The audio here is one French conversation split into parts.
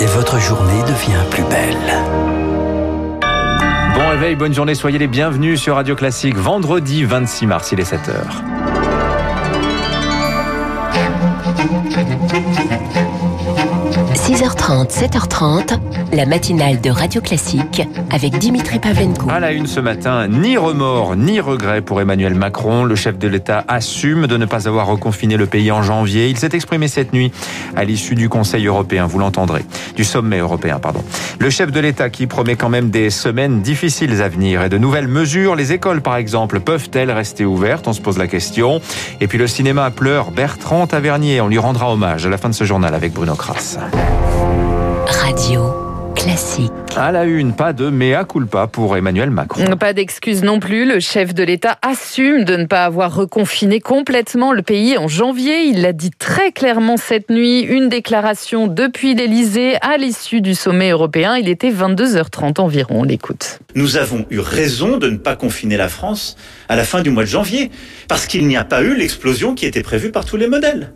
Et votre journée devient plus belle. Bon réveil, bonne journée, soyez les bienvenus sur Radio Classique. Vendredi 26 mars, il est 7h. – 6h30, 7h30, la matinale de Radio Classique avec Dimitri Pavlenko. À la une ce matin, ni remords ni regrets pour Emmanuel Macron. Le chef de l'État assume de ne pas avoir reconfiné le pays en janvier. Il s'est exprimé cette nuit à l'issue du Conseil européen, vous l'entendrez, du sommet européen, pardon. Le chef de l'État qui promet quand même des semaines difficiles à venir et de nouvelles mesures. Les écoles, par exemple, peuvent-elles rester ouvertes? On se pose la question. Et puis le cinéma pleure Bertrand Tavernier. On lui rendra hommage à la fin de ce journal avec Bruno Kras. Radio classique. À la une, pas de mea culpa pour Emmanuel Macron. Pas d'excuses non plus. Le chef de l'État assume de ne pas avoir reconfiné complètement le pays en janvier. Il l'a dit très clairement cette nuit. Une déclaration depuis l'Élysée à l'issue du sommet européen. Il était 22h30 environ. On l'écoute. Nous avons eu raison de ne pas confiner la France à la fin du mois de janvier parce qu'il n'y a pas eu l'explosion qui était prévue par tous les modèles.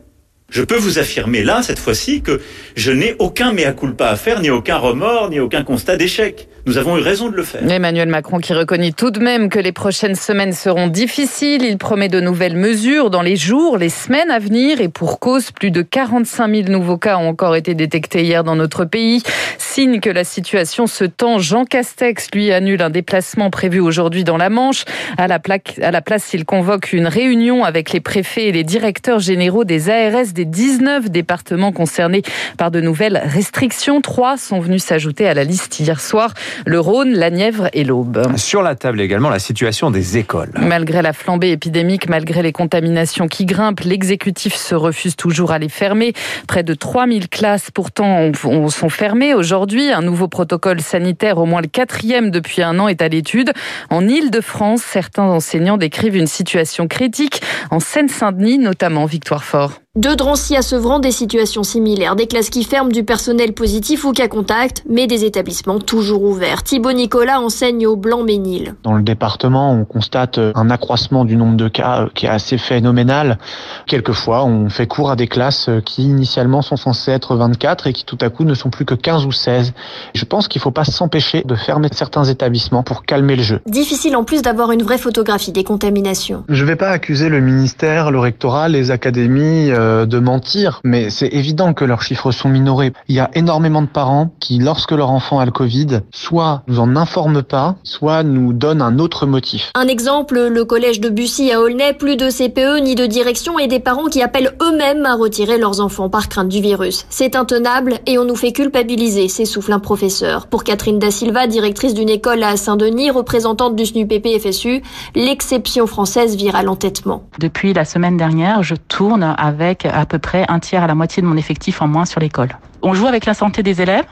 Je peux vous affirmer là, cette fois-ci, que je n'ai aucun mea culpa à faire, ni aucun remords, ni aucun constat d'échec. Nous avons eu raison de le faire. Emmanuel Macron qui reconnaît tout de même que les prochaines semaines seront difficiles. Il promet de nouvelles mesures dans les jours, les semaines à venir. Et pour cause, plus de 45 000 nouveaux cas ont encore été détectés hier dans notre pays. Signe que la situation se tend. Jean Castex, lui, annule un déplacement prévu aujourd'hui dans la Manche. À la, à la place, il convoque une réunion avec les préfets et les directeurs généraux des ARS des 19 départements concernés par de nouvelles restrictions. Trois sont venus s'ajouter à la liste hier soir le Rhône, la Nièvre et l'Aube. Sur la table également la situation des écoles. Malgré la flambée épidémique, malgré les contaminations qui grimpent, l'exécutif se refuse toujours à les fermer. Près de 3000 classes pourtant sont fermées aujourd'hui. Un nouveau protocole sanitaire, au moins le quatrième depuis un an, est à l'étude. En Ile-de-France, certains enseignants décrivent une situation critique. En Seine-Saint-Denis, notamment, Victoire Fort. De Drancy à Sevran, des situations similaires. Des classes qui ferment du personnel positif ou cas contact, mais des établissements toujours ouverts. Thibaut Nicolas enseigne au Blanc-Ménil. Dans le département, on constate un accroissement du nombre de cas qui est assez phénoménal. Quelquefois, on fait cours à des classes qui initialement sont censées être 24 et qui tout à coup ne sont plus que 15 ou 16. Je pense qu'il ne faut pas s'empêcher de fermer certains établissements pour calmer le jeu. Difficile en plus d'avoir une vraie photographie des contaminations. Je ne vais pas accuser le ministère, le rectorat, les académies euh, de mentir, mais c'est évident que leurs chiffres sont minorés. Il y a énormément de parents qui, lorsque leur enfant a le Covid, soit nous en informent pas, soit nous donnent un autre motif. Un exemple, le collège de Bussy à Aulnay, plus de CPE ni de direction et des parents qui appellent eux-mêmes à retirer leurs enfants par crainte du virus. C'est intenable et on nous fait culpabiliser, s'essouffle un professeur. Pour Catherine Da Silva, directrice d'une école à Saint-Denis, représentante du SNUPP FSU, l'exception française vire à l'entêtement. Depuis la semaine dernière, je tourne avec à peu près un tiers à la moitié de mon effectif en moins sur l'école. On joue avec la santé des élèves,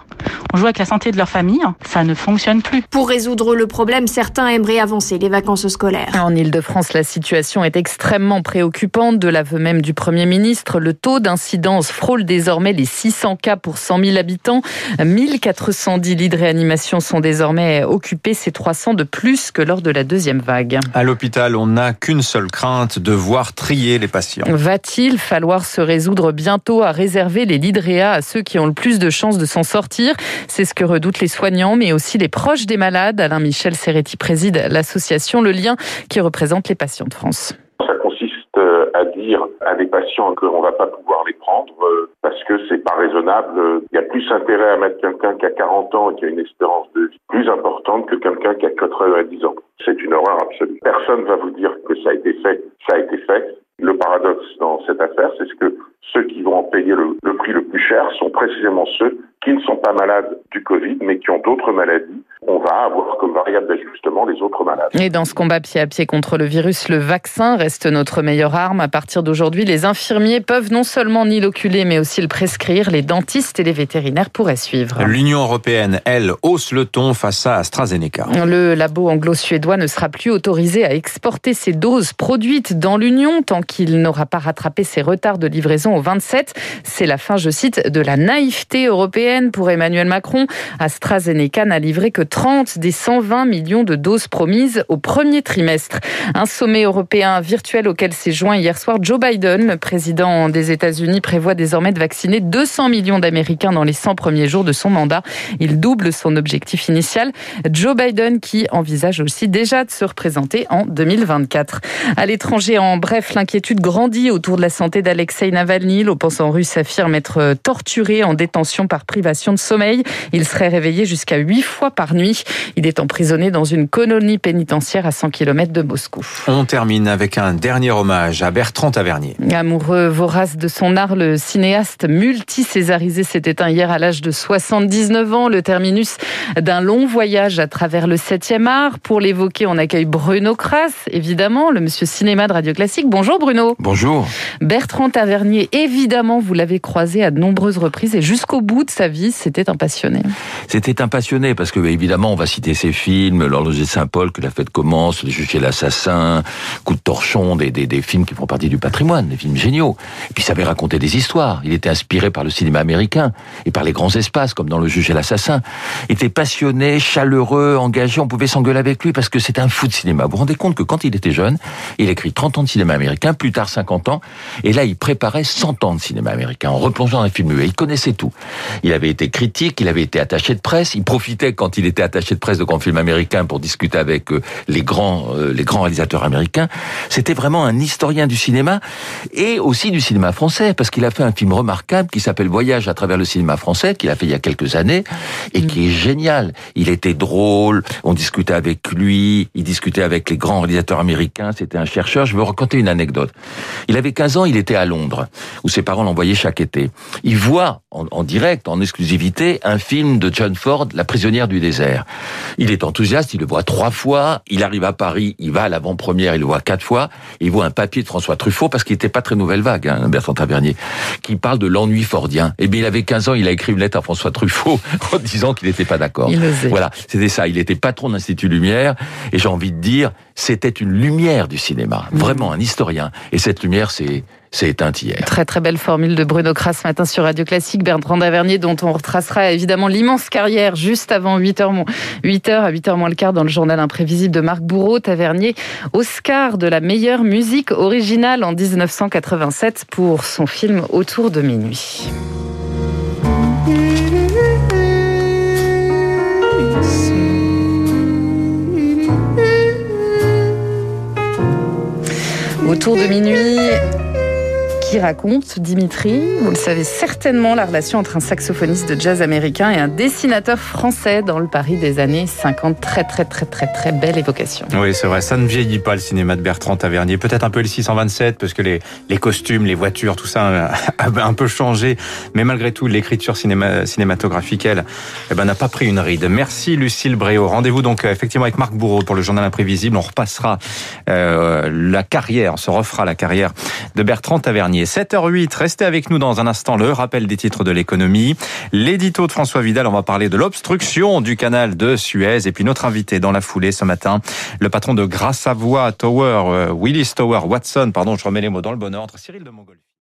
on joue avec la santé de leur famille, ça ne fonctionne plus. Pour résoudre le problème, certains aimeraient avancer les vacances scolaires. En Ile-de-France, la situation est extrêmement préoccupante. De l'aveu même du Premier ministre, le taux d'incidence frôle désormais les 600 cas pour 100 000 habitants. 1410 lits de réanimation sont désormais occupés, c'est 300 de plus que lors de la deuxième vague. À l'hôpital, on n'a qu'une seule crainte, de voir trier les patients. Va-t-il falloir se résoudre bientôt à réserver les lits de réa à ceux qui ont le plus de chances de s'en sortir? C'est ce que redoutent les soignants, mais aussi les proches des malades. Alain Michel Serretti préside l'association Le Lien qui représente les patients de France. Ça consiste à dire à des patients qu'on va pas pouvoir les prendre parce que c'est pas raisonnable. Il y a plus intérêt à mettre quelqu'un qui a 40 ans et qui a une espérance de vie plus importante que quelqu'un qui a 90 ans. C'est une horreur absolue. Personne va vous dire que ça a été fait. Ça a été fait. Le paradoxe dans cette affaire, c'est que ceux qui vont en payer le, le prix le plus cher sont précisément ceux qui ne sont pas malades du Covid, mais qui ont d'autres maladies. Va avoir comme variable d'ajustement les autres malades. Et dans ce combat pied à pied contre le virus, le vaccin reste notre meilleure arme. À partir d'aujourd'hui, les infirmiers peuvent non seulement l'inoculer, mais aussi le prescrire. Les dentistes et les vétérinaires pourraient suivre. L'Union européenne, elle, hausse le ton face à AstraZeneca. Le labo anglo-suédois ne sera plus autorisé à exporter ses doses produites dans l'Union tant qu'il n'aura pas rattrapé ses retards de livraison au 27. C'est la fin, je cite, de la naïveté européenne pour Emmanuel Macron. AstraZeneca n'a livré que 30 des 120 millions de doses promises au premier trimestre. Un sommet européen virtuel auquel s'est joint hier soir Joe Biden, le président des États-Unis, prévoit désormais de vacciner 200 millions d'Américains dans les 100 premiers jours de son mandat. Il double son objectif initial. Joe Biden qui envisage aussi déjà de se représenter en 2024. À l'étranger, en bref, l'inquiétude grandit autour de la santé d'Alexei Navalny. L'opposant russe affirme être torturé en détention par privation de sommeil. Il serait réveillé jusqu'à huit fois par nuit. Il est emprisonné dans une colonie pénitentiaire à 100 km de Moscou. On termine avec un dernier hommage à Bertrand Tavernier. Amoureux vorace de son art, le cinéaste multi-césarisé s'est éteint hier à l'âge de 79 ans. Le terminus d'un long voyage à travers le 7e art. Pour l'évoquer, on accueille Bruno Kras, évidemment, le monsieur cinéma de Radio Classique. Bonjour Bruno. Bonjour. Bertrand Tavernier, évidemment, vous l'avez croisé à de nombreuses reprises et jusqu'au bout de sa vie, c'était un passionné. C'était un passionné parce que évidemment, on va citer ses films, L'horloger de Saint-Paul, Que la fête commence, Le juge et l'assassin, Coup de torchon, des, des, des, films qui font partie du patrimoine, des films géniaux. Et puis, ça avait raconté des histoires. Il était inspiré par le cinéma américain et par les grands espaces, comme dans Le juge et l'assassin. Il était passionné, chaleureux, engagé. On pouvait s'engueuler avec lui parce que c'est un fou de cinéma. Vous vous rendez compte que quand il était jeune, il écrit 30 ans de cinéma américain, plus tard 50 ans, et là, il préparait 100 ans de cinéma américain en replongeant dans les films muets. Il connaissait tout. Il avait été critique, il avait été attaché de presse, il profitait quand il était attaché de presse de grands films américains pour discuter avec euh, les grands, euh, les grands réalisateurs américains. C'était vraiment un historien du cinéma et aussi du cinéma français parce qu'il a fait un film remarquable qui s'appelle Voyage à travers le cinéma français qu'il a fait il y a quelques années et qui est génial. Il était drôle, on discutait avec lui, il discutait avec les grands réalisateurs américains, c'était un chercheur. Je veux raconter une anecdote. Il avait 15 ans, il était à Londres où ses parents l'envoyaient chaque été. Il voit en, en direct, en exclusivité, un film de John Ford, La prisonnière du désert. Il est enthousiaste, il le voit trois fois, il arrive à Paris, il va à l'avant-première, il le voit quatre fois, il voit un papier de François Truffaut, parce qu'il n'était pas très nouvelle vague, hein, Bertrand Tavernier, qui parle de l'ennui fordien. Eh bien, il avait 15 ans, il a écrit une lettre à François Truffaut en disant qu'il n'était pas d'accord. Voilà, c'était ça. Il était patron de l'Institut Lumière, et j'ai envie de dire, c'était une lumière du cinéma, vraiment un historien. Et cette lumière, c'est c'est éteint hier. Très très belle formule de Bruno Kras ce matin sur Radio Classique. Bertrand Davernier dont on retracera évidemment l'immense carrière juste avant 8h, 8h à 8h moins le quart dans le journal imprévisible de Marc Bourreau. Tavernier, Oscar de la meilleure musique originale en 1987 pour son film Autour de minuit. Autour de minuit, qui raconte, Dimitri, vous le savez certainement, la relation entre un saxophoniste de jazz américain et un dessinateur français dans le Paris des années 50. Très, très, très, très, très belle évocation. Oui, c'est vrai, ça ne vieillit pas le cinéma de Bertrand Tavernier. Peut-être un peu le 627, parce que les, les costumes, les voitures, tout ça a un peu changé. Mais malgré tout, l'écriture cinéma, cinématographique, elle, eh ben, n'a pas pris une ride. Merci Lucille Bréau. Rendez-vous donc effectivement avec Marc Bourreau pour le journal imprévisible. On repassera euh, la carrière, on se refera la carrière de Bertrand Tavernier. 7h08, restez avec nous dans un instant le rappel des titres de l'économie. L'édito de François Vidal, on va parler de l'obstruction du canal de Suez. Et puis notre invité dans la foulée ce matin, le patron de Voix Tower, euh, Willis Tower Watson, pardon, je remets les mots dans le bon ordre, Cyril de Montgolfier.